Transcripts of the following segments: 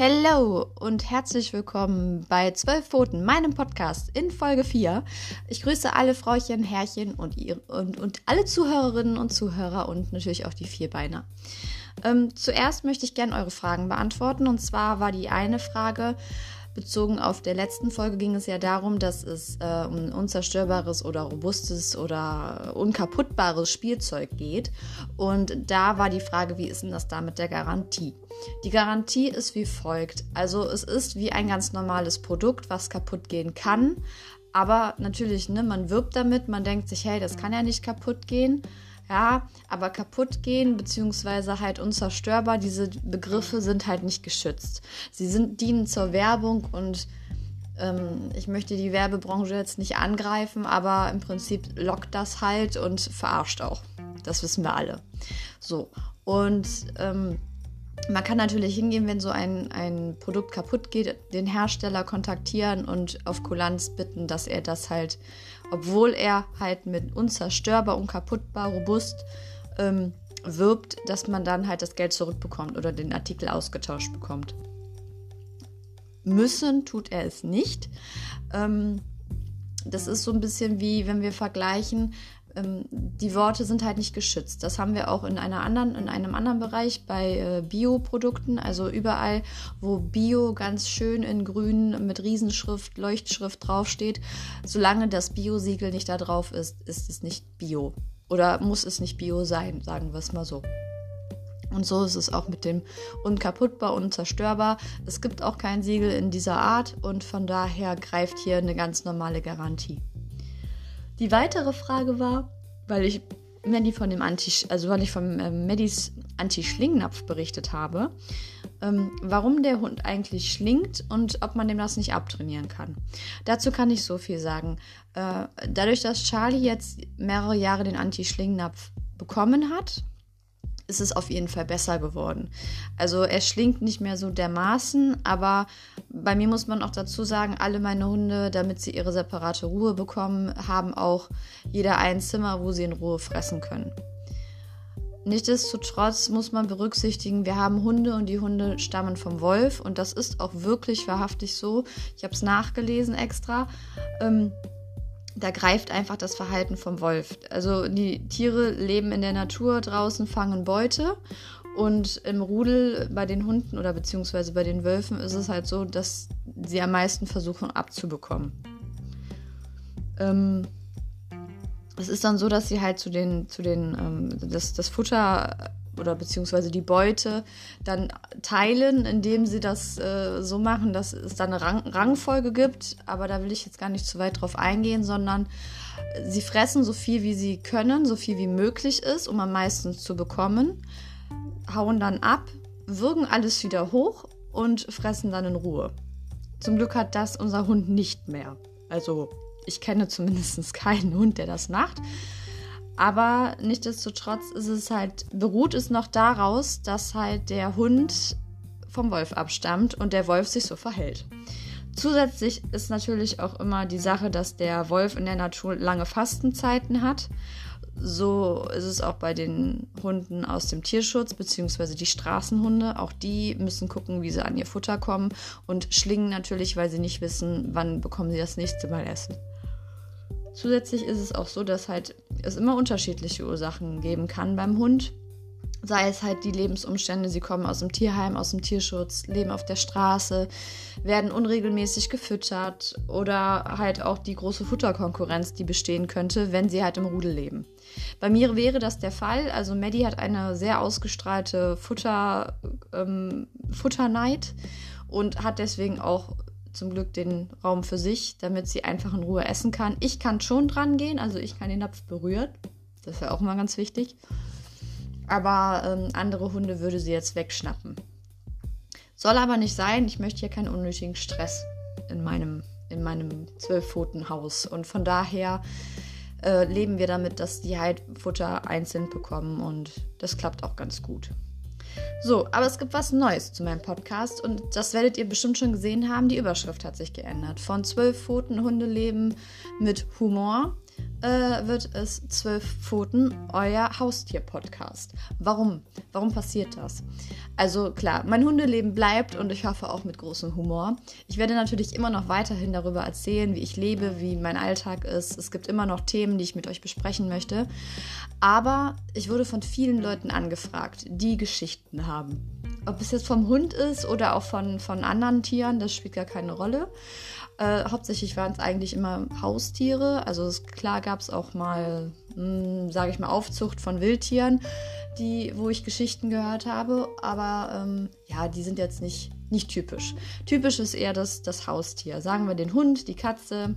Hallo und herzlich willkommen bei Zwölf Pfoten, meinem Podcast in Folge 4. Ich grüße alle Frauchen, Herrchen und, ihr, und, und alle Zuhörerinnen und Zuhörer und natürlich auch die Vierbeiner. Ähm, zuerst möchte ich gerne eure Fragen beantworten. Und zwar war die eine Frage, bezogen auf der letzten Folge ging es ja darum, dass es äh, um unzerstörbares oder robustes oder unkaputtbares Spielzeug geht. Und da war die Frage, wie ist denn das da mit der Garantie? Die Garantie ist wie folgt. Also es ist wie ein ganz normales Produkt, was kaputt gehen kann. Aber natürlich, ne, man wirbt damit, man denkt sich, hey, das kann ja nicht kaputt gehen. Ja, aber kaputt gehen beziehungsweise halt unzerstörbar, diese Begriffe sind halt nicht geschützt. Sie sind, dienen zur Werbung und ähm, ich möchte die Werbebranche jetzt nicht angreifen, aber im Prinzip lockt das halt und verarscht auch. Das wissen wir alle. So, und ähm, man kann natürlich hingehen, wenn so ein, ein Produkt kaputt geht, den Hersteller kontaktieren und auf Kulanz bitten, dass er das halt, obwohl er halt mit unzerstörbar, unkaputtbar, robust ähm, wirbt, dass man dann halt das Geld zurückbekommt oder den Artikel ausgetauscht bekommt. Müssen tut er es nicht. Ähm, das ist so ein bisschen wie, wenn wir vergleichen, ähm, die Worte sind halt nicht geschützt. Das haben wir auch in einer anderen, in einem anderen Bereich bei äh, Bioprodukten. Also überall, wo Bio ganz schön in grün mit Riesenschrift, Leuchtschrift draufsteht, solange das Bio-Siegel nicht da drauf ist, ist es nicht Bio. Oder muss es nicht Bio sein, sagen wir es mal so. Und so ist es auch mit dem unkaputtbar, unzerstörbar. Es gibt auch kein Siegel in dieser Art und von daher greift hier eine ganz normale Garantie. Die weitere Frage war, weil ich Maddie von dem Anti, also weil ich von äh, Maddys Anti-Schlingnapf berichtet habe, ähm, warum der Hund eigentlich schlingt und ob man dem das nicht abtrainieren kann. Dazu kann ich so viel sagen. Äh, dadurch, dass Charlie jetzt mehrere Jahre den Anti-Schlingnapf bekommen hat, ist es auf jeden Fall besser geworden. Also er schlingt nicht mehr so dermaßen, aber bei mir muss man auch dazu sagen, alle meine Hunde, damit sie ihre separate Ruhe bekommen, haben auch jeder ein Zimmer, wo sie in Ruhe fressen können. Nichtsdestotrotz muss man berücksichtigen, wir haben Hunde und die Hunde stammen vom Wolf und das ist auch wirklich wahrhaftig so. Ich habe es nachgelesen extra. Ähm, da greift einfach das Verhalten vom Wolf. Also die Tiere leben in der Natur draußen, fangen Beute und im Rudel bei den Hunden oder beziehungsweise bei den Wölfen ist es halt so, dass sie am meisten versuchen abzubekommen. Ähm, es ist dann so, dass sie halt zu den, zu den, ähm, das, das Futter oder beziehungsweise die Beute dann teilen, indem sie das äh, so machen, dass es dann eine Rang Rangfolge gibt. Aber da will ich jetzt gar nicht zu weit drauf eingehen, sondern sie fressen so viel, wie sie können, so viel wie möglich ist, um am meisten zu bekommen, hauen dann ab, würgen alles wieder hoch und fressen dann in Ruhe. Zum Glück hat das unser Hund nicht mehr. Also ich kenne zumindest keinen Hund, der das macht. Aber nichtsdestotrotz ist es halt, beruht es noch daraus, dass halt der Hund vom Wolf abstammt und der Wolf sich so verhält. Zusätzlich ist natürlich auch immer die Sache, dass der Wolf in der Natur lange Fastenzeiten hat. So ist es auch bei den Hunden aus dem Tierschutz, beziehungsweise die Straßenhunde. Auch die müssen gucken, wie sie an ihr Futter kommen und schlingen natürlich, weil sie nicht wissen, wann bekommen sie das nächste Mal Essen. Zusätzlich ist es auch so, dass halt es immer unterschiedliche Ursachen geben kann beim Hund. Sei es halt die Lebensumstände, sie kommen aus dem Tierheim, aus dem Tierschutz, leben auf der Straße, werden unregelmäßig gefüttert oder halt auch die große Futterkonkurrenz, die bestehen könnte, wenn sie halt im Rudel leben. Bei mir wäre das der Fall. Also Maddie hat eine sehr ausgestrahlte Futter, ähm, Futterneid und hat deswegen auch zum Glück den Raum für sich, damit sie einfach in Ruhe essen kann. Ich kann schon dran gehen, also ich kann den Napf berühren. Das ist ja auch immer ganz wichtig. Aber ähm, andere Hunde würde sie jetzt wegschnappen. Soll aber nicht sein. Ich möchte hier keinen unnötigen Stress in meinem, in meinem Zwölfpfotenhaus. Und von daher äh, leben wir damit, dass die halt Futter einzeln bekommen und das klappt auch ganz gut. So, aber es gibt was Neues zu meinem Podcast und das werdet ihr bestimmt schon gesehen haben. Die Überschrift hat sich geändert. Von zwölf Pfoten Hundeleben mit Humor äh, wird es Zwölf Pfoten, euer Haustier-Podcast. Warum? Warum passiert das? Also klar, mein Hundeleben bleibt und ich hoffe auch mit großem Humor. Ich werde natürlich immer noch weiterhin darüber erzählen, wie ich lebe, wie mein Alltag ist. Es gibt immer noch Themen, die ich mit euch besprechen möchte. Aber ich wurde von vielen Leuten angefragt, die Geschichten haben. Ob es jetzt vom Hund ist oder auch von, von anderen Tieren, das spielt gar keine Rolle. Äh, hauptsächlich waren es eigentlich immer Haustiere. Also es, klar gab es auch mal, hm, sage ich mal, Aufzucht von Wildtieren, die, wo ich Geschichten gehört habe. Aber ähm, ja, die sind jetzt nicht, nicht typisch. Typisch ist eher das, das Haustier. Sagen wir den Hund, die Katze,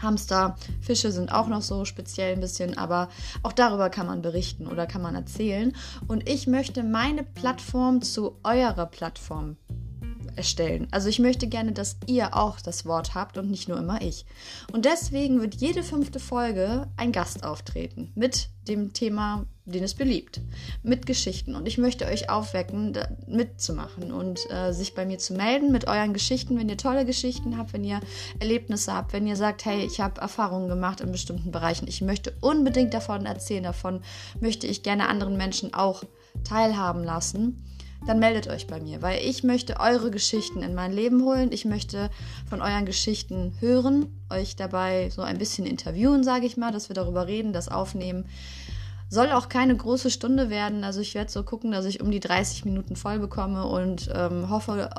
Hamster, Fische sind auch noch so speziell ein bisschen, aber auch darüber kann man berichten oder kann man erzählen. Und ich möchte meine Plattform zu eurer Plattform erstellen. Also ich möchte gerne, dass ihr auch das Wort habt und nicht nur immer ich. Und deswegen wird jede fünfte Folge ein Gast auftreten mit dem Thema, den es beliebt, mit Geschichten. Und ich möchte euch aufwecken, mitzumachen und äh, sich bei mir zu melden mit euren Geschichten, wenn ihr tolle Geschichten habt, wenn ihr Erlebnisse habt, wenn ihr sagt, hey, ich habe Erfahrungen gemacht in bestimmten Bereichen, ich möchte unbedingt davon erzählen, davon möchte ich gerne anderen Menschen auch teilhaben lassen dann meldet euch bei mir, weil ich möchte eure Geschichten in mein Leben holen. Ich möchte von euren Geschichten hören, euch dabei so ein bisschen interviewen, sage ich mal, dass wir darüber reden, das aufnehmen. Soll auch keine große Stunde werden. Also ich werde so gucken, dass ich um die 30 Minuten voll bekomme und ähm, hoffe,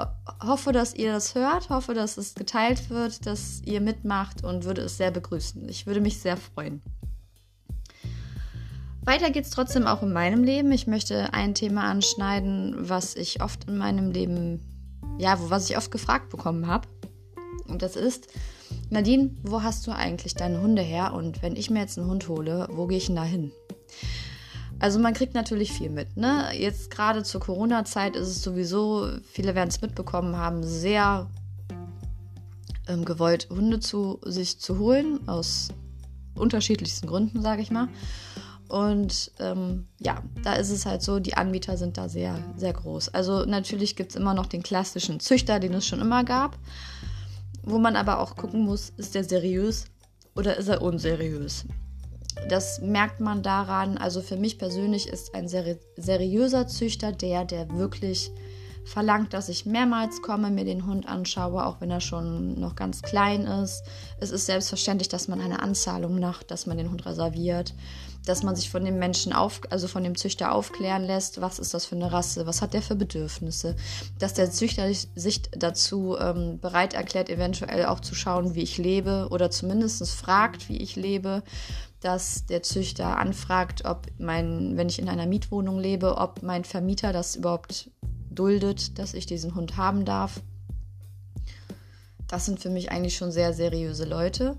hoffe, dass ihr das hört, hoffe, dass es geteilt wird, dass ihr mitmacht und würde es sehr begrüßen. Ich würde mich sehr freuen. Weiter geht es trotzdem auch in meinem Leben. Ich möchte ein Thema anschneiden, was ich oft in meinem Leben, ja, wo was ich oft gefragt bekommen habe. Und das ist, Nadine, wo hast du eigentlich deine Hunde her? Und wenn ich mir jetzt einen Hund hole, wo gehe ich denn da hin? Also man kriegt natürlich viel mit. Ne? Jetzt gerade zur Corona-Zeit ist es sowieso, viele werden es mitbekommen haben, sehr ähm, gewollt, Hunde zu sich zu holen, aus unterschiedlichsten Gründen, sage ich mal. Und ähm, ja, da ist es halt so, die Anbieter sind da sehr, sehr groß. Also natürlich gibt es immer noch den klassischen Züchter, den es schon immer gab, wo man aber auch gucken muss, ist der seriös oder ist er unseriös. Das merkt man daran, also für mich persönlich ist ein seri seriöser Züchter der, der wirklich verlangt, dass ich mehrmals komme, mir den Hund anschaue, auch wenn er schon noch ganz klein ist. Es ist selbstverständlich, dass man eine Anzahlung macht, dass man den Hund reserviert dass man sich von dem Menschen auf, also von dem Züchter aufklären lässt, was ist das für eine Rasse, was hat der für Bedürfnisse, dass der Züchter sich dazu ähm, bereit erklärt, eventuell auch zu schauen, wie ich lebe oder zumindest fragt, wie ich lebe, dass der Züchter anfragt, ob mein, wenn ich in einer Mietwohnung lebe, ob mein Vermieter das überhaupt duldet, dass ich diesen Hund haben darf. Das sind für mich eigentlich schon sehr seriöse Leute.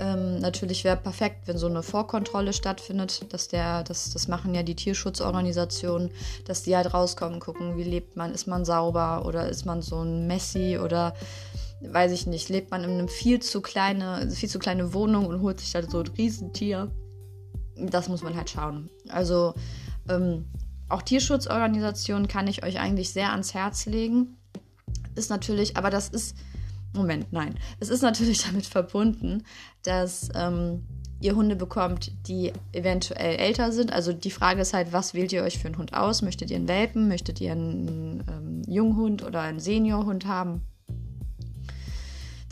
Ähm, natürlich wäre perfekt, wenn so eine Vorkontrolle stattfindet, dass der, das, das machen ja die Tierschutzorganisationen, dass die halt rauskommen, gucken, wie lebt man, ist man sauber oder ist man so ein Messi oder weiß ich nicht, lebt man in einem viel zu kleine, viel zu kleine Wohnung und holt sich da so ein Riesentier. Das muss man halt schauen. Also ähm, auch Tierschutzorganisationen kann ich euch eigentlich sehr ans Herz legen. Ist natürlich, aber das ist Moment, nein. Es ist natürlich damit verbunden, dass ähm, ihr Hunde bekommt, die eventuell älter sind. Also die Frage ist halt, was wählt ihr euch für einen Hund aus? Möchtet ihr einen Welpen? Möchtet ihr einen ähm, Junghund oder einen Seniorhund haben?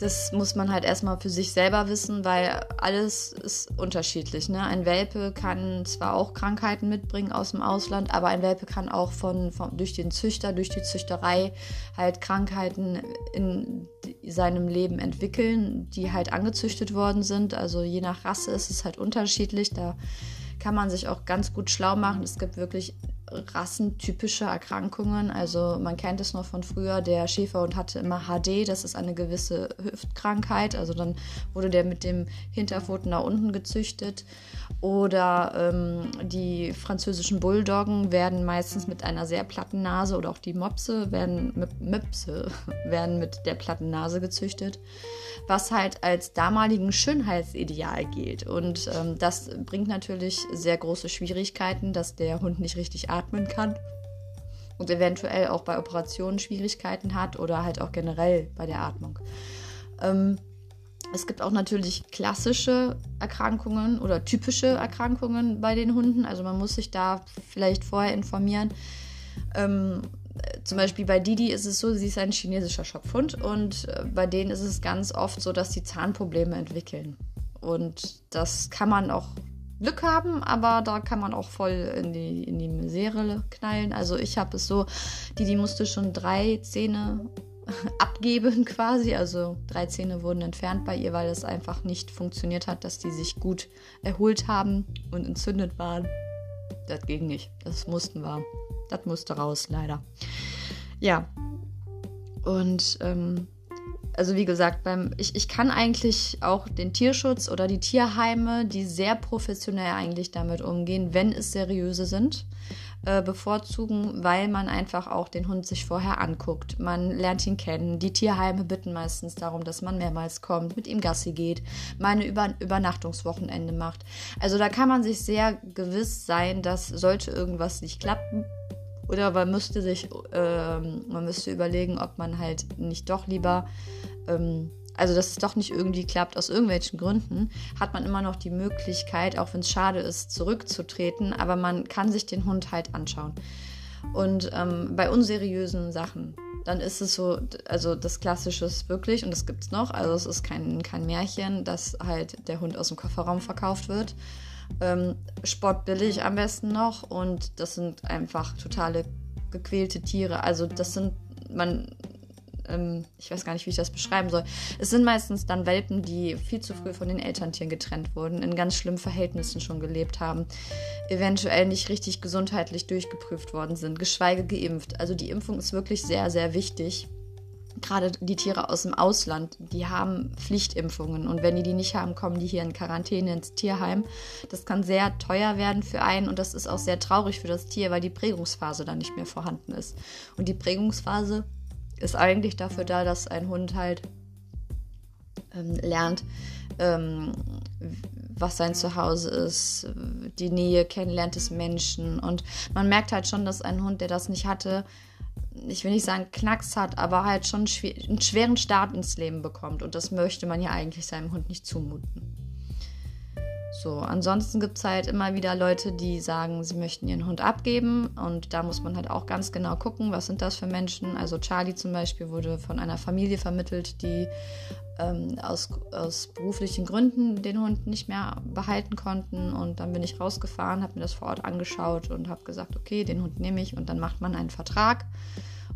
das muss man halt erstmal für sich selber wissen, weil alles ist unterschiedlich. Ne? Ein Welpe kann zwar auch Krankheiten mitbringen aus dem Ausland, aber ein Welpe kann auch von, von durch den Züchter, durch die Züchterei halt Krankheiten in seinem Leben entwickeln, die halt angezüchtet worden sind. Also je nach Rasse ist es halt unterschiedlich. Da kann man sich auch ganz gut schlau machen. Es gibt wirklich rassentypische Erkrankungen. Also man kennt es noch von früher, der Schäferhund hatte immer HD, das ist eine gewisse Hüftkrankheit. Also dann wurde der mit dem Hinterpfoten nach unten gezüchtet. Oder ähm, die französischen Bulldoggen werden meistens mit einer sehr platten Nase oder auch die Mopse werden, Möpse werden mit der platten Nase gezüchtet was halt als damaligen Schönheitsideal gilt. Und ähm, das bringt natürlich sehr große Schwierigkeiten, dass der Hund nicht richtig atmen kann und eventuell auch bei Operationen Schwierigkeiten hat oder halt auch generell bei der Atmung. Ähm, Es gibt auch natürlich klassische Erkrankungen oder typische Erkrankungen bei den Hunden. Also man muss sich da vielleicht vorher informieren. Ähm, zum Beispiel bei Didi ist es so, sie ist ein chinesischer Schopfhund und äh, bei denen ist es ganz oft so, dass sie Zahnprobleme entwickeln. Und das kann man auch Glück haben, aber da kann man auch voll in die, in die Misere knallen. Also ich habe es so, Didi musste schon drei Zähne abgeben quasi. Also drei Zähne wurden entfernt bei ihr, weil es einfach nicht funktioniert hat, dass die sich gut erholt haben und entzündet waren. Das ging nicht. Das mussten wir. Das musste raus, leider. Ja. Und ähm, also wie gesagt, beim, ich, ich kann eigentlich auch den Tierschutz oder die Tierheime, die sehr professionell eigentlich damit umgehen, wenn es seriöse sind, äh, bevorzugen, weil man einfach auch den Hund sich vorher anguckt. Man lernt ihn kennen. Die Tierheime bitten meistens darum, dass man mehrmals kommt, mit ihm Gassi geht, mal eine Über Übernachtungswochenende macht. Also da kann man sich sehr gewiss sein, dass sollte irgendwas nicht klappen, oder man müsste sich, äh, man müsste überlegen, ob man halt nicht doch lieber ähm, also dass es doch nicht irgendwie klappt aus irgendwelchen Gründen, hat man immer noch die Möglichkeit, auch wenn es schade ist, zurückzutreten, aber man kann sich den Hund halt anschauen. Und ähm, bei unseriösen Sachen, dann ist es so, also das Klassische ist wirklich, und das gibt es noch, also es ist kein, kein Märchen, dass halt der Hund aus dem Kofferraum verkauft wird. Ähm, sportbillig am besten noch und das sind einfach totale gequälte Tiere. Also das sind, man ähm, ich weiß gar nicht, wie ich das beschreiben soll. Es sind meistens dann Welpen, die viel zu früh von den Elterntieren getrennt wurden, in ganz schlimmen Verhältnissen schon gelebt haben, eventuell nicht richtig gesundheitlich durchgeprüft worden sind, geschweige geimpft. Also die Impfung ist wirklich sehr, sehr wichtig gerade die Tiere aus dem Ausland, die haben Pflichtimpfungen und wenn die die nicht haben, kommen die hier in Quarantäne ins Tierheim. Das kann sehr teuer werden für einen und das ist auch sehr traurig für das Tier, weil die Prägungsphase dann nicht mehr vorhanden ist. Und die Prägungsphase ist eigentlich dafür da, dass ein Hund halt ähm, lernt, ähm, was sein Zuhause ist, die Nähe kennenlernt des Menschen. Und man merkt halt schon, dass ein Hund, der das nicht hatte, ich will nicht sagen Knacks hat, aber halt schon einen schweren Start ins Leben bekommt. Und das möchte man ja eigentlich seinem Hund nicht zumuten. So, ansonsten gibt es halt immer wieder Leute, die sagen, sie möchten ihren Hund abgeben und da muss man halt auch ganz genau gucken, was sind das für Menschen. Also Charlie zum Beispiel wurde von einer Familie vermittelt, die ähm, aus, aus beruflichen Gründen den Hund nicht mehr behalten konnten und dann bin ich rausgefahren, habe mir das vor Ort angeschaut und habe gesagt, okay, den Hund nehme ich und dann macht man einen Vertrag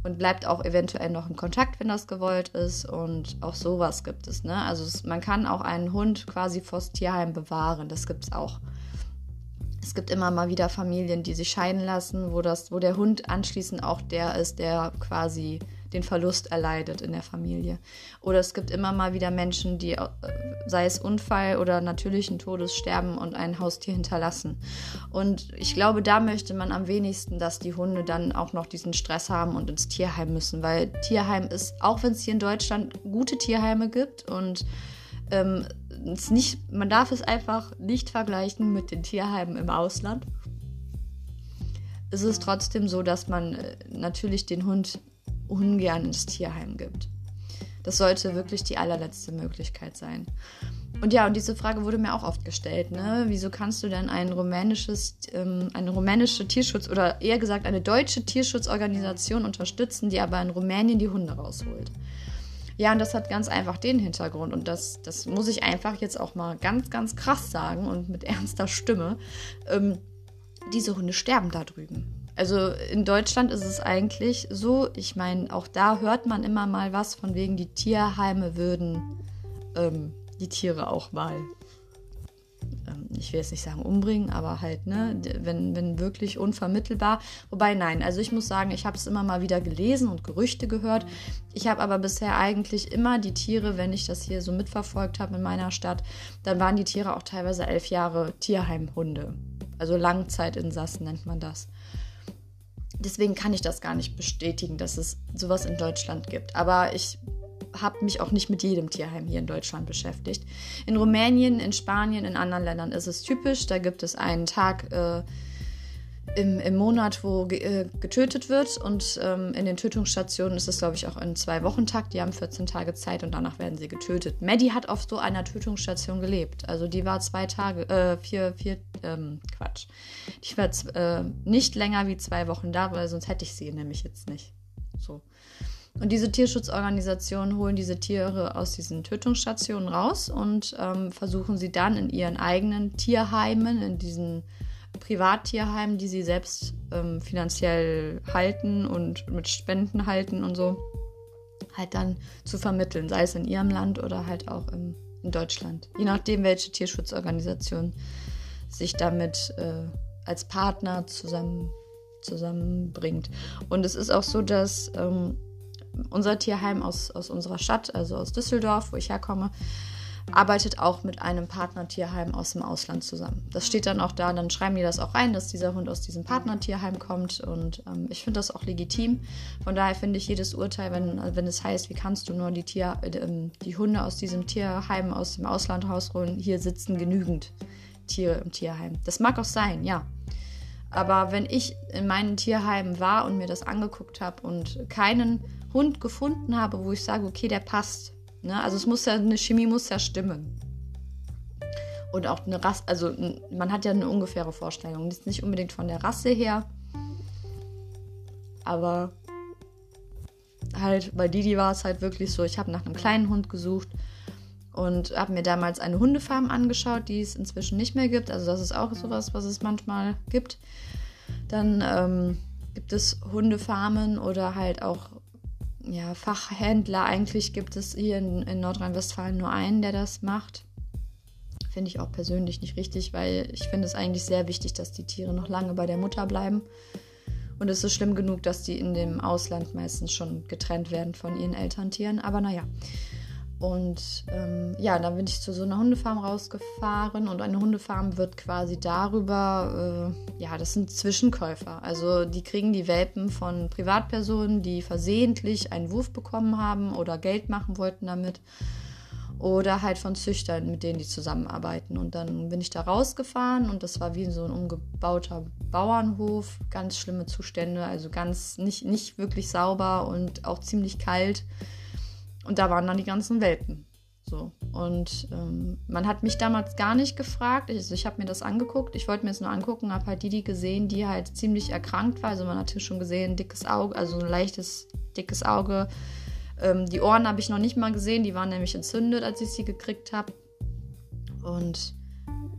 und bleibt auch eventuell noch im Kontakt, wenn das gewollt ist. Und auch sowas gibt es. Ne? Also es, man kann auch einen Hund quasi vors Tierheim bewahren. Das gibt es auch. Es gibt immer mal wieder Familien, die sich scheiden lassen, wo, das, wo der Hund anschließend auch der ist, der quasi den Verlust erleidet in der Familie. Oder es gibt immer mal wieder Menschen, die, äh, sei es Unfall oder natürlichen Todes, sterben und ein Haustier hinterlassen. Und ich glaube, da möchte man am wenigsten, dass die Hunde dann auch noch diesen Stress haben und ins Tierheim müssen, weil Tierheim ist, auch wenn es hier in Deutschland gute Tierheime gibt und ähm, es nicht, man darf es einfach nicht vergleichen mit den Tierheimen im Ausland. Es ist trotzdem so, dass man äh, natürlich den Hund ungern ins Tierheim gibt. Das sollte wirklich die allerletzte Möglichkeit sein. Und ja, und diese Frage wurde mir auch oft gestellt, ne? Wieso kannst du denn ein rumänisches, ähm, eine rumänische Tierschutz oder eher gesagt eine deutsche Tierschutzorganisation unterstützen, die aber in Rumänien die Hunde rausholt? Ja, und das hat ganz einfach den Hintergrund. Und das, das muss ich einfach jetzt auch mal ganz, ganz krass sagen und mit ernster Stimme. Ähm, diese Hunde sterben da drüben. Also in Deutschland ist es eigentlich so, ich meine, auch da hört man immer mal was von wegen, die Tierheime würden ähm, die Tiere auch mal, ähm, ich will jetzt nicht sagen umbringen, aber halt, ne, wenn, wenn wirklich unvermittelbar. Wobei nein, also ich muss sagen, ich habe es immer mal wieder gelesen und Gerüchte gehört. Ich habe aber bisher eigentlich immer die Tiere, wenn ich das hier so mitverfolgt habe in meiner Stadt, dann waren die Tiere auch teilweise elf Jahre Tierheimhunde. Also Langzeitinsassen nennt man das deswegen kann ich das gar nicht bestätigen, dass es sowas in Deutschland gibt. Aber ich habe mich auch nicht mit jedem Tierheim hier in Deutschland beschäftigt. In Rumänien, in Spanien, in anderen Ländern ist es typisch. Da gibt es einen Tag, äh, im, im Monat, wo ge äh, getötet wird. Und ähm, in den Tötungsstationen ist es, glaube ich, auch in zwei Wochen Takt. Die haben 14 Tage Zeit und danach werden sie getötet. Maddie hat auf so einer Tötungsstation gelebt. Also die war zwei Tage, äh, vier, vier, ähm, Quatsch. Die war äh, nicht länger wie zwei Wochen da, weil sonst hätte ich sie nämlich jetzt nicht. So. Und diese Tierschutzorganisationen holen diese Tiere aus diesen Tötungsstationen raus und ähm, versuchen sie dann in ihren eigenen Tierheimen, in diesen Privattierheimen, die sie selbst ähm, finanziell halten und mit Spenden halten und so, halt dann zu vermitteln, sei es in ihrem Land oder halt auch im, in Deutschland. Je nachdem, welche Tierschutzorganisation sich damit äh, als Partner zusammen, zusammenbringt. Und es ist auch so, dass ähm, unser Tierheim aus, aus unserer Stadt, also aus Düsseldorf, wo ich herkomme, arbeitet auch mit einem Partnertierheim aus dem Ausland zusammen. Das steht dann auch da, dann schreiben die das auch rein, dass dieser Hund aus diesem Partnertierheim kommt und ähm, ich finde das auch legitim. Von daher finde ich jedes Urteil, wenn, wenn es heißt, wie kannst du nur die, Tier, äh, die Hunde aus diesem Tierheim aus dem Ausland rausholen, hier sitzen genügend Tiere im Tierheim. Das mag auch sein, ja. Aber wenn ich in meinen Tierheimen war und mir das angeguckt habe und keinen Hund gefunden habe, wo ich sage, okay, der passt. Ne? Also es muss ja, eine Chemie muss ja stimmen. Und auch eine Rasse, also man hat ja eine ungefähre Vorstellung. Ist nicht unbedingt von der Rasse her. Aber halt bei Didi war es halt wirklich so, ich habe nach einem kleinen Hund gesucht und habe mir damals eine Hundefarm angeschaut, die es inzwischen nicht mehr gibt. Also das ist auch sowas, was es manchmal gibt. Dann ähm, gibt es Hundefarmen oder halt auch ja, Fachhändler. Eigentlich gibt es hier in, in Nordrhein-Westfalen nur einen, der das macht. Finde ich auch persönlich nicht richtig, weil ich finde es eigentlich sehr wichtig, dass die Tiere noch lange bei der Mutter bleiben. Und es ist schlimm genug, dass die in dem Ausland meistens schon getrennt werden von ihren Elterntieren. Aber naja. Und ähm, ja, dann bin ich zu so einer Hundefarm rausgefahren und eine Hundefarm wird quasi darüber, äh, ja, das sind Zwischenkäufer. Also die kriegen die Welpen von Privatpersonen, die versehentlich einen Wurf bekommen haben oder Geld machen wollten damit. Oder halt von Züchtern, mit denen die zusammenarbeiten. Und dann bin ich da rausgefahren und das war wie so ein umgebauter Bauernhof. Ganz schlimme Zustände, also ganz nicht, nicht wirklich sauber und auch ziemlich kalt. Und da waren dann die ganzen Welpen. So. Und ähm, man hat mich damals gar nicht gefragt. Ich, also ich habe mir das angeguckt. Ich wollte mir das nur angucken, habe halt die, die gesehen, die halt ziemlich erkrankt war. Also man hatte schon gesehen, dickes Auge, also ein leichtes, dickes Auge. Ähm, die Ohren habe ich noch nicht mal gesehen, die waren nämlich entzündet, als ich sie gekriegt habe. Und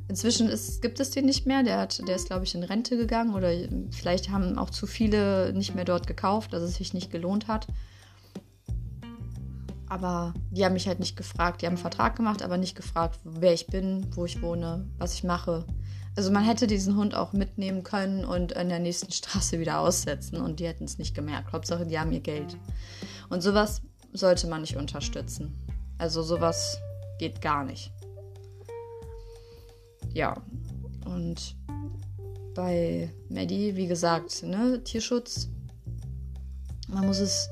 inzwischen ist, gibt es den nicht mehr. Der, hat, der ist, glaube ich, in Rente gegangen oder vielleicht haben auch zu viele nicht mehr dort gekauft, dass es sich nicht gelohnt hat. Aber die haben mich halt nicht gefragt. Die haben einen Vertrag gemacht, aber nicht gefragt, wer ich bin, wo ich wohne, was ich mache. Also man hätte diesen Hund auch mitnehmen können und in der nächsten Straße wieder aussetzen und die hätten es nicht gemerkt. Hauptsache, die haben ihr Geld. Und sowas sollte man nicht unterstützen. Also sowas geht gar nicht. Ja, und bei Maddie, wie gesagt, ne, Tierschutz, man muss es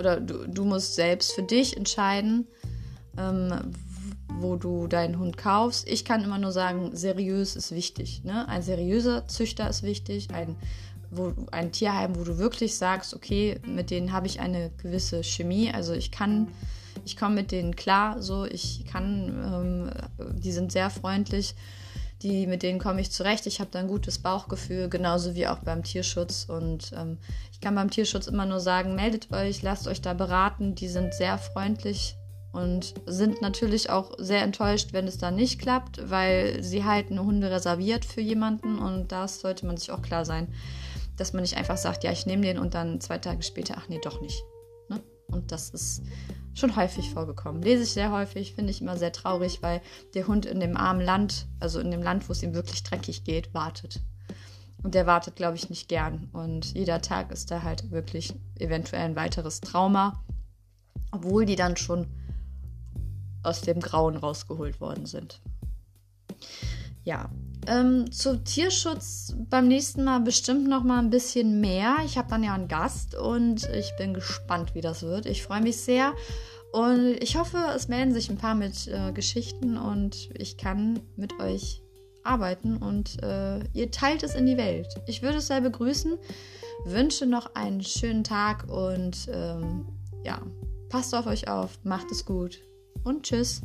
oder du, du musst selbst für dich entscheiden, ähm, wo du deinen Hund kaufst. Ich kann immer nur sagen, seriös ist wichtig. Ne? Ein seriöser Züchter ist wichtig, ein, wo, ein Tierheim, wo du wirklich sagst, okay, mit denen habe ich eine gewisse Chemie. Also ich kann, ich komme mit denen klar, so ich kann, ähm, die sind sehr freundlich die, mit denen komme ich zurecht. Ich habe da ein gutes Bauchgefühl, genauso wie auch beim Tierschutz. Und ähm, ich kann beim Tierschutz immer nur sagen, meldet euch, lasst euch da beraten. Die sind sehr freundlich und sind natürlich auch sehr enttäuscht, wenn es da nicht klappt, weil sie halten Hunde reserviert für jemanden und das sollte man sich auch klar sein, dass man nicht einfach sagt, ja, ich nehme den und dann zwei Tage später, ach nee, doch nicht. Und das ist schon häufig vorgekommen. Lese ich sehr häufig, finde ich immer sehr traurig, weil der Hund in dem armen Land, also in dem Land, wo es ihm wirklich dreckig geht, wartet. Und der wartet, glaube ich, nicht gern. Und jeder Tag ist da halt wirklich eventuell ein weiteres Trauma, obwohl die dann schon aus dem Grauen rausgeholt worden sind. Ja, ähm, zu Tierschutz beim nächsten Mal bestimmt noch mal ein bisschen mehr. Ich habe dann ja einen Gast und ich bin gespannt, wie das wird. Ich freue mich sehr und ich hoffe, es melden sich ein paar mit äh, Geschichten und ich kann mit euch arbeiten und äh, ihr teilt es in die Welt. Ich würde es sehr begrüßen, wünsche noch einen schönen Tag und ähm, ja, passt auf euch auf, macht es gut und tschüss.